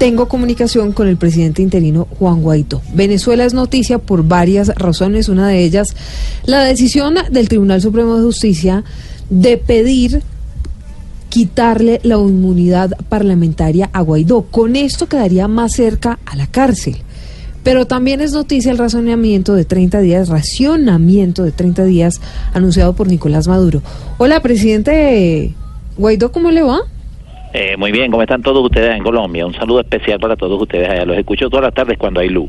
tengo comunicación con el presidente interino Juan Guaidó. Venezuela es noticia por varias razones, una de ellas la decisión del Tribunal Supremo de Justicia de pedir quitarle la inmunidad parlamentaria a Guaidó. Con esto quedaría más cerca a la cárcel. Pero también es noticia el razonamiento de 30 días, racionamiento de 30 días anunciado por Nicolás Maduro. Hola, presidente Guaidó, ¿cómo le va? Eh, muy bien, ¿cómo están todos ustedes en Colombia? Un saludo especial para todos ustedes allá. Los escucho todas las tardes cuando hay luz.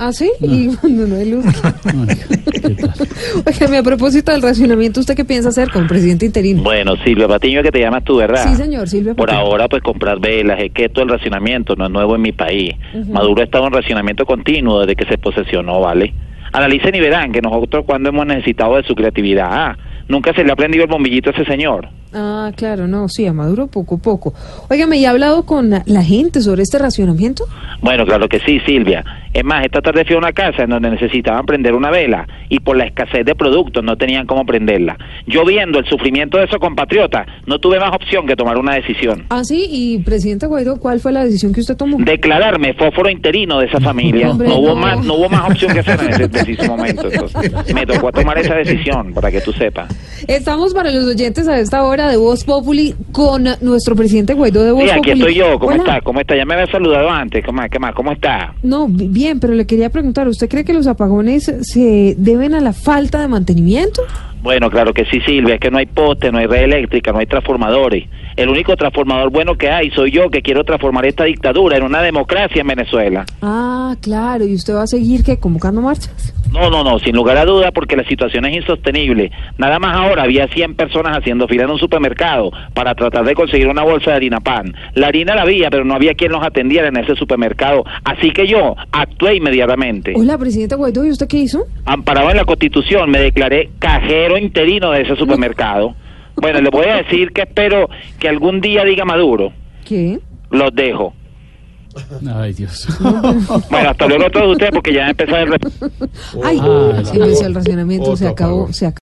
¿Ah, sí? Y cuando no hay luz. Oiga, a propósito del racionamiento, ¿usted qué piensa hacer con el presidente interino? Bueno, Silvia Patiño, que te llamas tú, ¿verdad? Sí, señor, Silvia Por Patiño. ahora, pues comprar velas, es que esto el racionamiento no es nuevo en mi país. Maduro ha estado en racionamiento continuo desde que se posesionó, ¿vale? Analicen y verán que nosotros cuando hemos necesitado de su creatividad, ah, nunca se le ha prendido el bombillito a ese señor. Ah, claro, no, sí, a Maduro poco a poco. Óigame, ¿y ha hablado con la- la gente sobre este racionamiento? Bueno, claro que sí, Silvia. Es más, esta tarde fui a una casa en donde necesitaban prender una vela y por la escasez de productos no tenían cómo prenderla. Yo viendo el sufrimiento de esos compatriotas, no tuve más opción que tomar una decisión. Ah, sí, y presidente Guaidó, ¿cuál fue la decisión que usted tomó? Declararme fósforo interino de esa familia. Hombre, no hubo más, no hubo más opción que hacer en ese preciso momento. Entonces, me tocó tomar esa decisión para que tú sepas. Estamos para los oyentes a esta hora de Voz Populi con nuestro presidente Guaidó de Voz Sí, aquí Populi. estoy yo. ¿Cómo Hola. está? ¿Cómo está? Ya me había saludado antes. ¿Cómo, qué más? ¿Cómo está? No, bi- bien, pero le quería preguntar, ¿usted cree que los apagones se deben a la falta de mantenimiento? Bueno, claro que sí, Silvia, es que no hay poste, no hay red eléctrica, no hay transformadores. El único transformador bueno que hay soy yo que quiero transformar esta dictadura en una democracia en Venezuela. Ah, claro, ¿y usted va a seguir que convocando marchas? No, no, no, sin lugar a duda porque la situación es insostenible. Nada más ahora había 100 personas haciendo fila en un supermercado para tratar de conseguir una bolsa de harina pan. La harina la había, pero no había quien los atendiera en ese supermercado. Así que yo actué inmediatamente. Hola, presidente Guaidó, ¿y usted qué hizo? amparado en la Constitución, me declaré cajero interino de ese supermercado. Bueno, le voy a decir que espero que algún día diga Maduro. ¿Qué? Los dejo. Ay, Dios. Bueno, hasta luego a todos ustedes porque ya empezó el... Ay, Ah, sí, el racionamiento se acabó, se acabó.